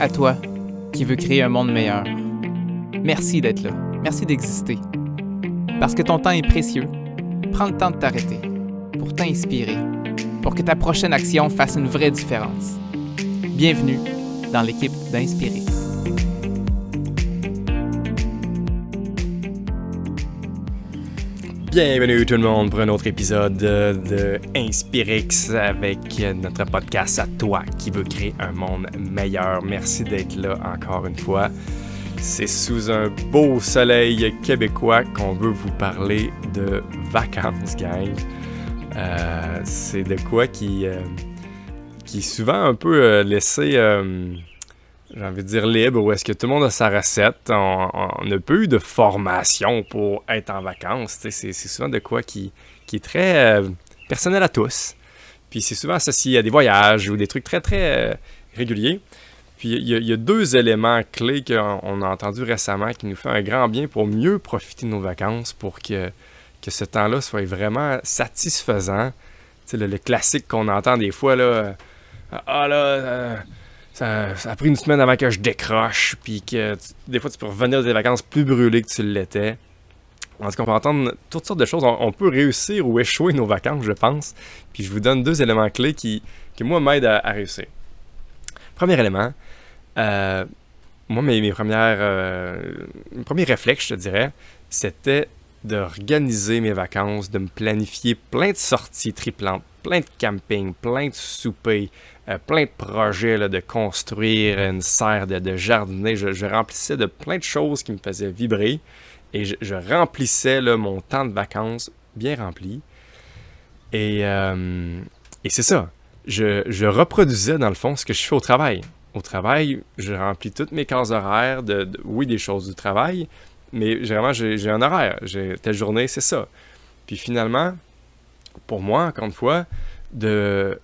À toi qui veux créer un monde meilleur. Merci d'être là. Merci d'exister. Parce que ton temps est précieux, prends le temps de t'arrêter pour t'inspirer, pour que ta prochaine action fasse une vraie différence. Bienvenue dans l'équipe d'Inspirer. Bienvenue tout le monde pour un autre épisode de Inspirix avec notre podcast à toi qui veut créer un monde meilleur. Merci d'être là encore une fois. C'est sous un beau soleil québécois qu'on veut vous parler de vacances, gang. Euh, c'est de quoi qui, euh, qui souvent un peu euh, laissé j'ai envie de dire libre, où est-ce que tout le monde a sa recette? On n'a pas eu de formation pour être en vacances. C'est souvent de quoi qui, qui est très euh, personnel à tous. Puis c'est souvent associé à des voyages ou des trucs très, très euh, réguliers. Puis il y, a deux éléments clés qu'on a entendus récemment qui nous font un grand bien pour mieux profiter de nos vacances, pour que, que ce temps-là soit vraiment satisfaisant. Le, classique qu'on entend des fois, là, euh, ah là, ça, a pris une semaine avant que je décroche, puis que des fois tu peux revenir des vacances plus brûlées que tu l'étais. En tout cas, on peut entendre toutes sortes de choses. On, peut réussir ou échouer nos vacances, je pense. Puis je vous donne deux éléments clés qui, qui moi, m'aident à, réussir. Premier élément, euh, moi, mes, mes premières, euh, mes premiers réflexes, je te dirais, c'était d'organiser mes vacances, de me planifier plein de sorties triplantes, plein de camping, plein de soupers, euh, plein de projets de construire une serre, de, jardiner. Je, remplissais de plein de choses qui me faisaient vibrer et je, remplissais mon temps de vacances bien rempli. Et, euh, et c'est ça. Je, reproduisais dans le fond ce que je fais au travail. Au travail, je remplis toutes mes cases horaires, de, oui, des choses du travail, mais vraiment, j'ai un horaire. Telle journée, c'est ça. Puis finalement, pour moi, encore une fois, de,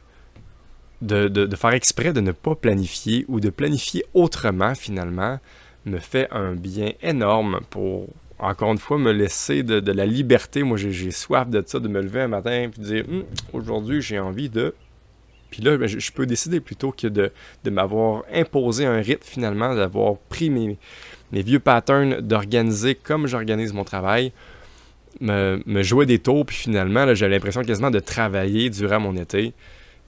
de, faire exprès de ne pas planifier ou de planifier autrement, finalement, me fait un bien énorme pour, encore une fois, me laisser de, la liberté. Moi, j'ai soif de ça, de me lever un matin et de dire hum, aujourd'hui, j'ai envie de. Puis là, ben, je, peux décider plutôt que de, de m'avoir imposé un rythme, finalement, d'avoir pris mes, mes vieux patterns d'organiser comme j'organise mon travail, me, jouer des tours, puis finalement, j'avais l'impression quasiment de travailler durant mon été.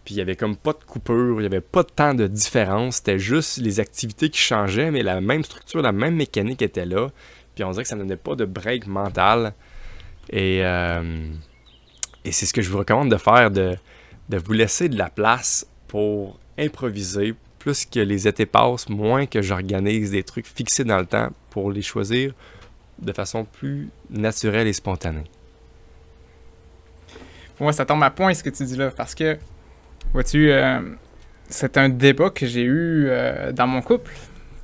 Puis il y avait comme pas de coupure, il n'y avait pas temps de différence, c'était juste les activités qui changeaient, mais la même structure, la même mécanique était là. Puis on dirait que ça ne donnait pas de break mental. Et, euh, et c'est ce que je vous recommande de faire, de vous laisser de la place pour improviser, plus que les étés passent, moins que j'organise des trucs fixés dans le temps pour les choisir de façon plus naturelle et spontanée. Moi, ça tombe à point ce que tu dis là, parce que, vois-tu, euh, c'est un débat que j'ai eu euh, dans mon couple,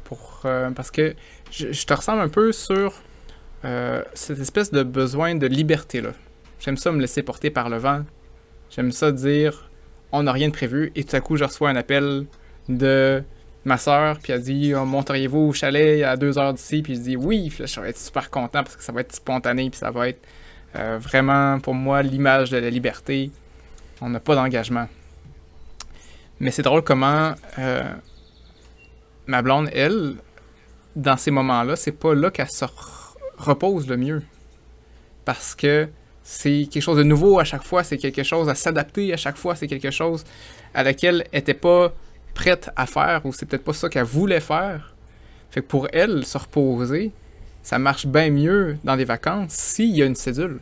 pour, euh, parce que je, je, te ressemble un peu sur cette espèce de besoin de liberté là. J'aime ça me laisser porter par le vent. J'aime ça dire, on n'a rien de prévu, et tout à coup, je reçois un appel de ma soeur, puis elle dit oh, Monteriez-vous au chalet à deux heures d'ici Puis je dis Oui, je vais être super content parce que ça va être spontané, puis ça va être euh, vraiment pour moi l'image de la liberté. On n'a pas d'engagement. Mais c'est drôle comment euh, ma blonde, elle, dans ces moments-là, c'est pas là qu'elle se repose le mieux. Parce que c'est quelque chose de nouveau à chaque fois, c'est quelque chose à s'adapter à chaque fois, c'est quelque chose à laquelle elle n'était pas prête à faire ou c'est peut-être pas ça qu'elle voulait faire. Fait que pour elle, se reposer, ça marche bien mieux dans les vacances s'il y a une cédule.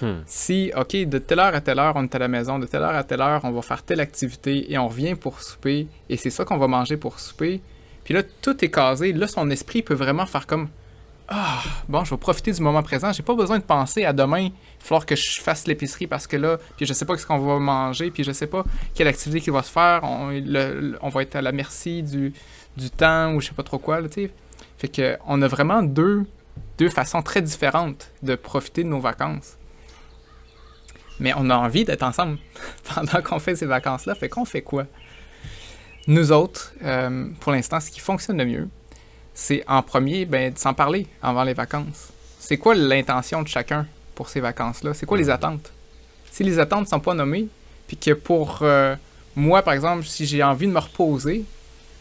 Hmm. Si, OK, de telle heure à telle heure, on est à la maison, de telle heure à telle heure, on va faire telle activité et on revient pour souper et c'est ça qu'on va manger pour souper. Puis là, tout est casé. Là, son esprit peut vraiment faire comme ah, bon, je vais profiter du moment présent. J'ai pas besoin de penser à demain. Il va falloir que je fasse l'épicerie parce que là, puis je sais pas ce qu'on va manger, puis je sais pas quelle activité qui va se faire. On, va être à la merci du, temps ou je sais pas trop quoi. Fait que on a vraiment deux, deux façons très différentes de profiter de nos vacances. Mais on a envie d'être ensemble pendant qu'on fait ces vacances-là. Fait qu'on fait quoi? Nous autres, euh, pour l'instant, ce qui fonctionne le mieux, c'est en premier ben, de s'en parler avant les vacances. C'est quoi l'intention de chacun pour ces vacances-là? C'est quoi les attentes? Si les attentes ne sont pas nommées, puis que pour euh, moi, par exemple, si j'ai envie de me reposer,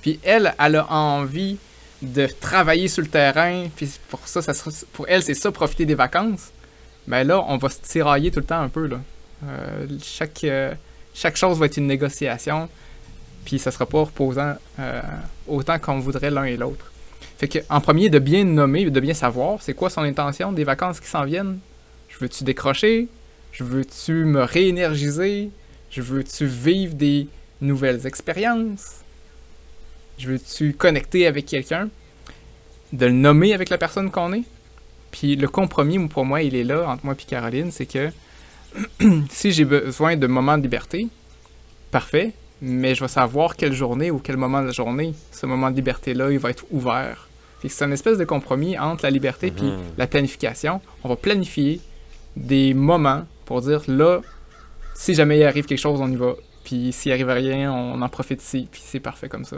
puis elle, elle a envie de travailler sur le terrain, puis pour ça, ça pour elle, c'est ça, profiter des vacances, ben là, on va se tirailler tout le temps un peu, là. Euh, chaque, euh, chaque chose va être une négociation, puis ça sera pas reposant autant qu'on voudrait l'un et l'autre. Fait que, en premier, de bien nommer, de bien savoir, c'est quoi son intention des vacances qui s'en viennent? Je veux-tu décrocher? Je veux-tu me réénergiser? Je veux-tu vivre des nouvelles expériences? Je veux-tu connecter avec quelqu'un? De le nommer avec la personne qu'on est? Puis le compromis, pour moi, il est là, entre moi et Caroline, c'est que si j'ai besoin de moments de liberté, parfait, mais je vais savoir quelle journée ou quel moment de la journée, ce moment de liberté-là, il va être ouvert. C'est une espèce de compromis entre la liberté et mhm. la planification. On va planifier des moments pour dire là, si jamais il arrive quelque chose, on y va. Puis s'il arrive rien, on en profite ici. Puis c'est parfait comme ça.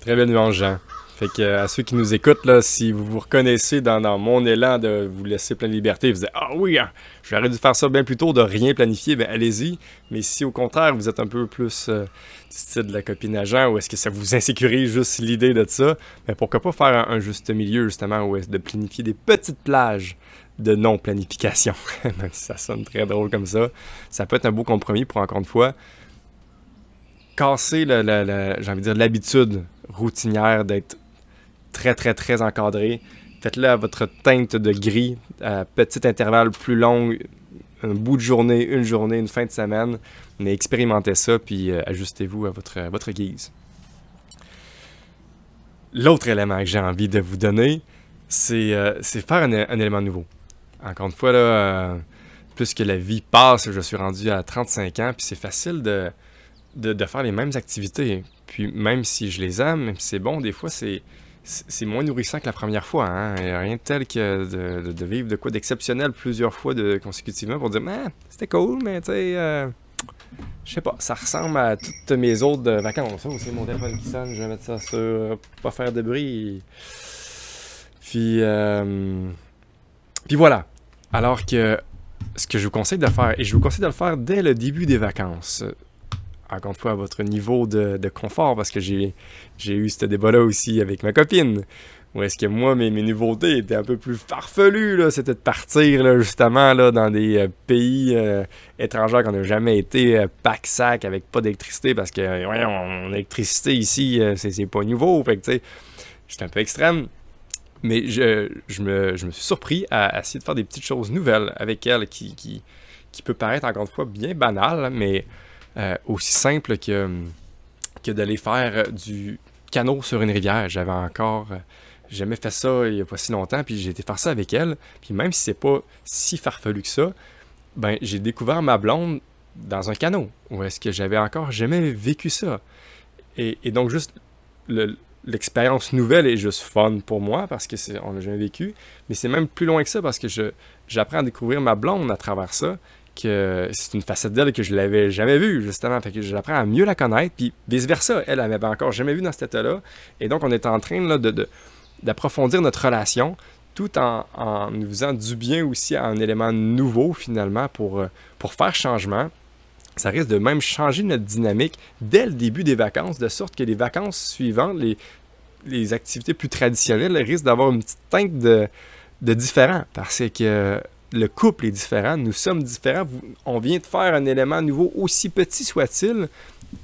Très bien nuance, Jean. Fait que à ceux qui nous écoutent, là, si vous vous reconnaissez dans, mon élan de vous laisser plein de liberté, vous dites Ah oui, hein, j'aurais dû faire ça bien plus tôt, de rien planifier, ben allez-y. Mais si au contraire vous êtes un peu plus euh, du style de la copine agent, ou est-ce que ça vous insécurise juste l'idée de ça, ben pourquoi pas faire un, juste milieu justement, ou de planifier des petites plages de non-planification. Si ça sonne très drôle comme ça. Ça peut être un beau compromis pour encore une fois casser j'ai envie de dire l'habitude routinière d'être très très très encadré. Faites-le à votre teinte de gris, à petit intervalle plus long, un bout de journée, une journée, une fin de semaine. Mais expérimentez ça, puis euh, ajustez-vous à votre, votre guise. L'autre élément que j'ai envie de vous donner, c'est euh, faire un, élément nouveau. Encore une fois, là, euh, plus que la vie passe, je suis rendu à 35 ans, puis c'est facile de, de, faire les mêmes activités. Puis même si je les aime, c'est bon, des fois c'est c'est moins nourrissant que la première fois. Hein? A rien de tel que de, vivre de quoi d'exceptionnel plusieurs fois de, consécutivement pour dire ah, c'était cool, mais tu sais, euh, je sais pas, ça ressemble à toutes mes autres vacances. Ça aussi, mon téléphone qui sonne, je vais mettre ça sur pas faire de bruit. Puis, euh, puis voilà. Alors que ce que je vous conseille de faire, et je vous conseille de le faire dès le début des vacances, encore une fois, à votre niveau de, confort, parce que j'ai eu ce débat-là aussi avec ma copine. Ou est-ce que moi, mes, mes, nouveautés étaient un peu plus farfelues, c'était de partir, là, justement, là, dans des euh, pays euh, étrangers qu'on n'a jamais été, euh, pack-sac, avec pas d'électricité, parce que, voyons, l'électricité ici, c'est pas nouveau, fait que, tu sais, j'étais un peu extrême. Mais je, je, me, je, me, suis surpris à, essayer de faire des petites choses nouvelles avec elle, qui, qui, qui peut paraître, encore une fois, bien banales, mais euh, aussi simple que, que d'aller faire du canot sur une rivière. J'avais encore euh, jamais fait ça il n'y a pas si longtemps, puis j'ai été faire ça avec elle. Puis même si c'est pas si farfelu que ça, ben j'ai découvert ma blonde dans un canot. Ou est-ce que j'avais encore jamais vécu ça? Et, donc juste l'expérience nouvelle est juste fun pour moi parce que on l'a jamais vécu, mais c'est même plus loin que ça parce que je j'apprends à découvrir ma blonde à travers ça c'est une facette d'elle que je l'avais jamais vue, justement. Fait que j'apprends à mieux la connaître, puis vice-versa. Elle, elle m'avait encore jamais vu dans cet état-là. Et donc, on est en train là, d'approfondir notre relation tout en, en, nous faisant du bien aussi à un élément nouveau, finalement, pour, euh, pour faire changement. Ça risque de même changer notre dynamique dès le début des vacances, de sorte que les vacances suivantes, les, les activités plus traditionnelles risquent d'avoir une petite teinte de, de différent. Parce que le couple est différent, nous sommes différents. On vient de faire un élément nouveau, aussi petit soit-il,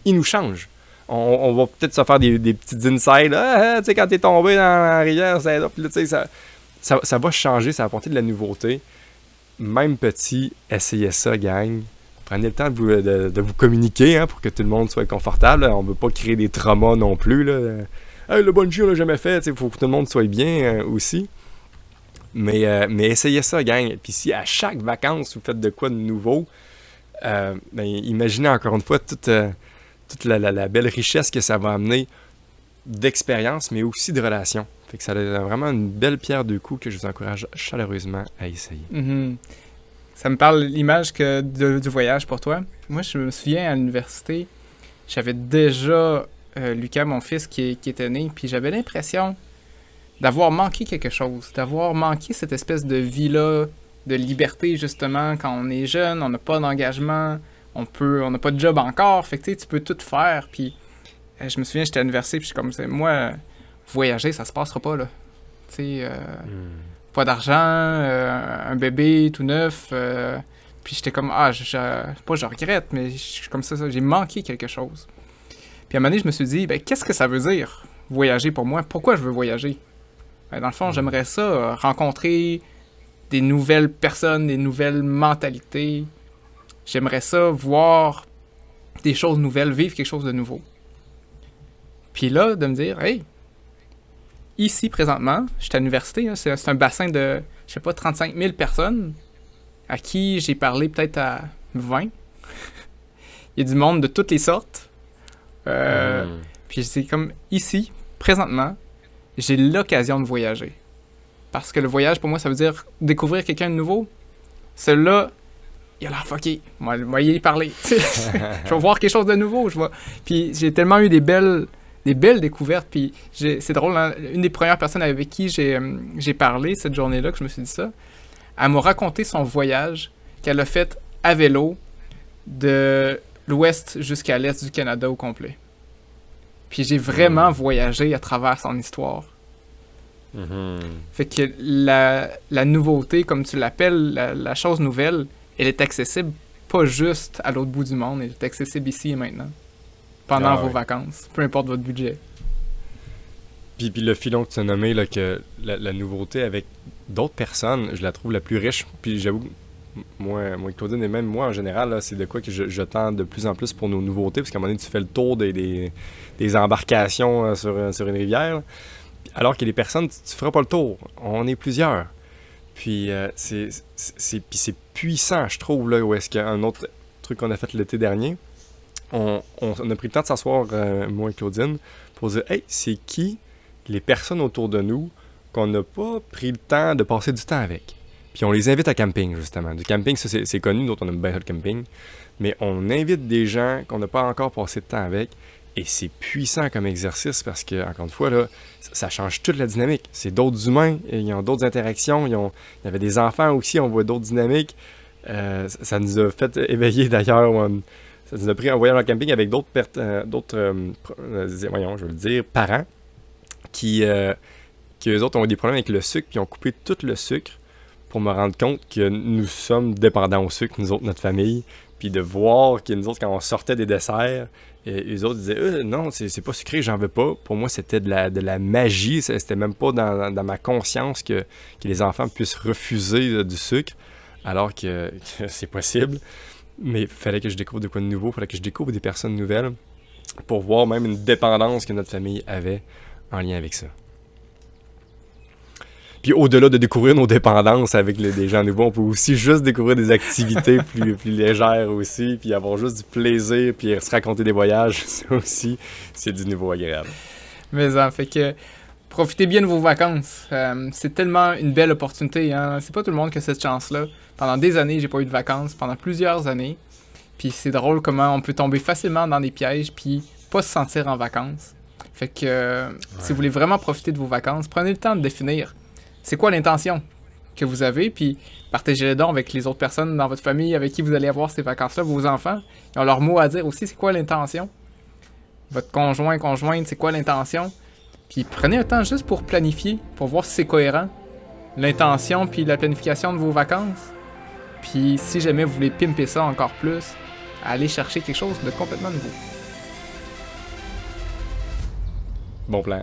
il nous change. On, va peut-être se faire des, petites insides. Ah, ah, tu sais, quand t'es tombé dans la rivière, ça, ça, ça, va changer, ça va apporter de la nouveauté. Même petit, essayez ça, gang. Prenez le temps de vous, vous communiquer hein, pour que tout le monde soit confortable. On ne veut pas créer des traumas non plus. Là. le bungee, on l'a jamais fait. Il faut que tout le monde soit bien euh, aussi. Mais, euh, mais essayez ça, gang. Puis si à chaque vacances, vous faites de quoi de nouveau, euh, ben, imaginez encore une fois toute, euh, toute la, belle richesse que ça va amener d'expérience, mais aussi de relations. Fait que ça a vraiment une belle pierre de coups que je vous encourage chaleureusement à essayer. Mm-hmm. Ça me parle l'image du voyage pour toi. Moi, je me souviens à l'université, j'avais déjà Lucas, mon fils, qui, qui était né, puis j'avais l'impression d'avoir manqué quelque chose, d'avoir manqué cette espèce de vie-là, de liberté justement quand on est jeune, on n'a pas d'engagement, on peut, on n'a pas de job encore, fait que tu peux tout faire, puis euh, je me souviens, j'étais à l'université, puis je suis comme, c'est- moi, voyager, ça se passera pas, là. Tu sais, euh, Hmm. pas d'argent, euh, un bébé tout neuf. euh, puis j'étais comme, ah, je, je- pas je regrette, mais je suis comme ça, ça, j'ai manqué quelque chose. Puis à un moment donné, je me suis dit, ben, qu'est-ce que ça veut dire, voyager pour moi? Pourquoi je veux voyager? Ben, dans le fond, j'aimerais ça, euh, rencontrer des nouvelles personnes, des nouvelles mentalités. J'aimerais ça voir des choses nouvelles, vivre quelque chose de nouveau. Puis là, de me dire, hey, ici présentement, j'étais à l'université, hein, c'est c'est un bassin de, je sais pas, 35 000 personnes à qui j'ai parlé peut-être à 20. Il y a du monde de toutes les sortes. Euh, Hmm. Puis c'est comme ici, présentement, j'ai l'occasion de voyager. Parce que le voyage, pour moi, ça veut dire découvrir quelqu'un de nouveau. Celui-là, il a l'air fucké. Moi, moi, y parler. je vais voir quelque chose de nouveau. Je vais... Puis j'ai tellement eu des belles, des belles découvertes. Puis c'est drôle, hein, une des premières personnes avec qui euh, j'ai parlé cette journée-là, que je me suis dit ça, elle m'a raconté son voyage qu'elle a fait à vélo de l'ouest jusqu'à l'est du Canada au complet. Puis j'ai vraiment voyagé à travers son histoire. Mhm. Fait que la, la nouveauté, comme tu l'appelles, la, la chose nouvelle, elle est accessible pas juste à l'autre bout du monde, elle est accessible ici et maintenant. Pendant Ah vos ouais. vacances, peu importe votre budget. Puis, puis le filon que tu as nommé, là, que la, la nouveauté avec d'autres personnes, je la trouve la plus riche. Puis j'avoue, moi, moi Claudine, et même moi en général, c'est de quoi que je, tends de plus en plus pour nos nouveautés, parce qu'à un moment donné, tu fais le tour des, embarcations euh, sur, euh, sur une rivière. Alors que les personnes, tu, tu feras pas le tour. On est plusieurs. Puis euh, puis c'est puissant, je trouve, là, où est-ce qu'il y a un autre truc qu'on a fait l'été dernier. On, a pris le temps de s'asseoir, moi et Claudine, pour dire Hey, c'est qui les personnes autour de nous qu'on n'a pas pris le temps de passer du temps avec? Puis on les invite à camping, justement. Du camping, ça c'est connu, d'autres on aime bien le camping. Mais on invite des gens qu'on n'a pas encore passé de temps avec. Et c'est puissant comme exercice parce que, encore une fois, là, ça, change toute la dynamique. C'est d'autres humains, ils ont d'autres interactions, il y avait des enfants aussi, on voit d'autres dynamiques. Euh, ça, nous a fait éveiller d'ailleurs. ça nous a pris un voyage en camping avec d'autres, euh, d'autres euh, parents qui, qui eux autres ont eu des problèmes avec le sucre, puis ont coupé tout le sucre pour me rendre compte que nous sommes dépendants au sucre, nous autres, notre famille, puis de voir que nous autres, quand on sortait des desserts, et les autres disaient Euh, non, c'est pas sucré, j'en veux pas. Pour moi, c'était de la, de la magie, c'était même pas dans, dans ma conscience que, que les enfants puissent refuser euh, du sucre, alors que, que c'est possible. Mais il fallait que je découvre de quoi de nouveau, il fallait que je découvre des personnes nouvelles pour voir même une dépendance que notre famille avait en lien avec ça. Puis au-delà de découvrir nos dépendances avec les- des gens nouveaux, on peut aussi juste découvrir des activités plus, plus légères aussi, puis avoir juste du plaisir, puis se raconter des voyages, ça aussi, c'est du nouveau agréable. Mais en fait que profitez bien de vos vacances. Euh, c'est tellement une belle opportunité. Hein? C'est pas tout le monde qui a cette chance-là. Pendant des années, j'ai pas eu de vacances, pendant plusieurs années. Puis c'est drôle comment on peut tomber facilement dans des pièges puis pas se sentir en vacances. Fait que euh, si vous voulez vraiment profiter de vos vacances, prenez le temps de définir c'est quoi l'intention que vous avez, puis partagez-le donc avec les autres personnes dans votre famille avec qui vous allez avoir ces vacances-là, vos enfants. Ils ont leur mot à dire aussi, c'est quoi l'intention? Votre conjoint, conjointe, c'est quoi l'intention? Puis prenez un temps juste pour planifier, pour voir si c'est cohérent. L'intention puis la planification de vos vacances. Puis si jamais vous voulez pimper ça encore plus, allez chercher quelque chose de complètement nouveau. Bon plan.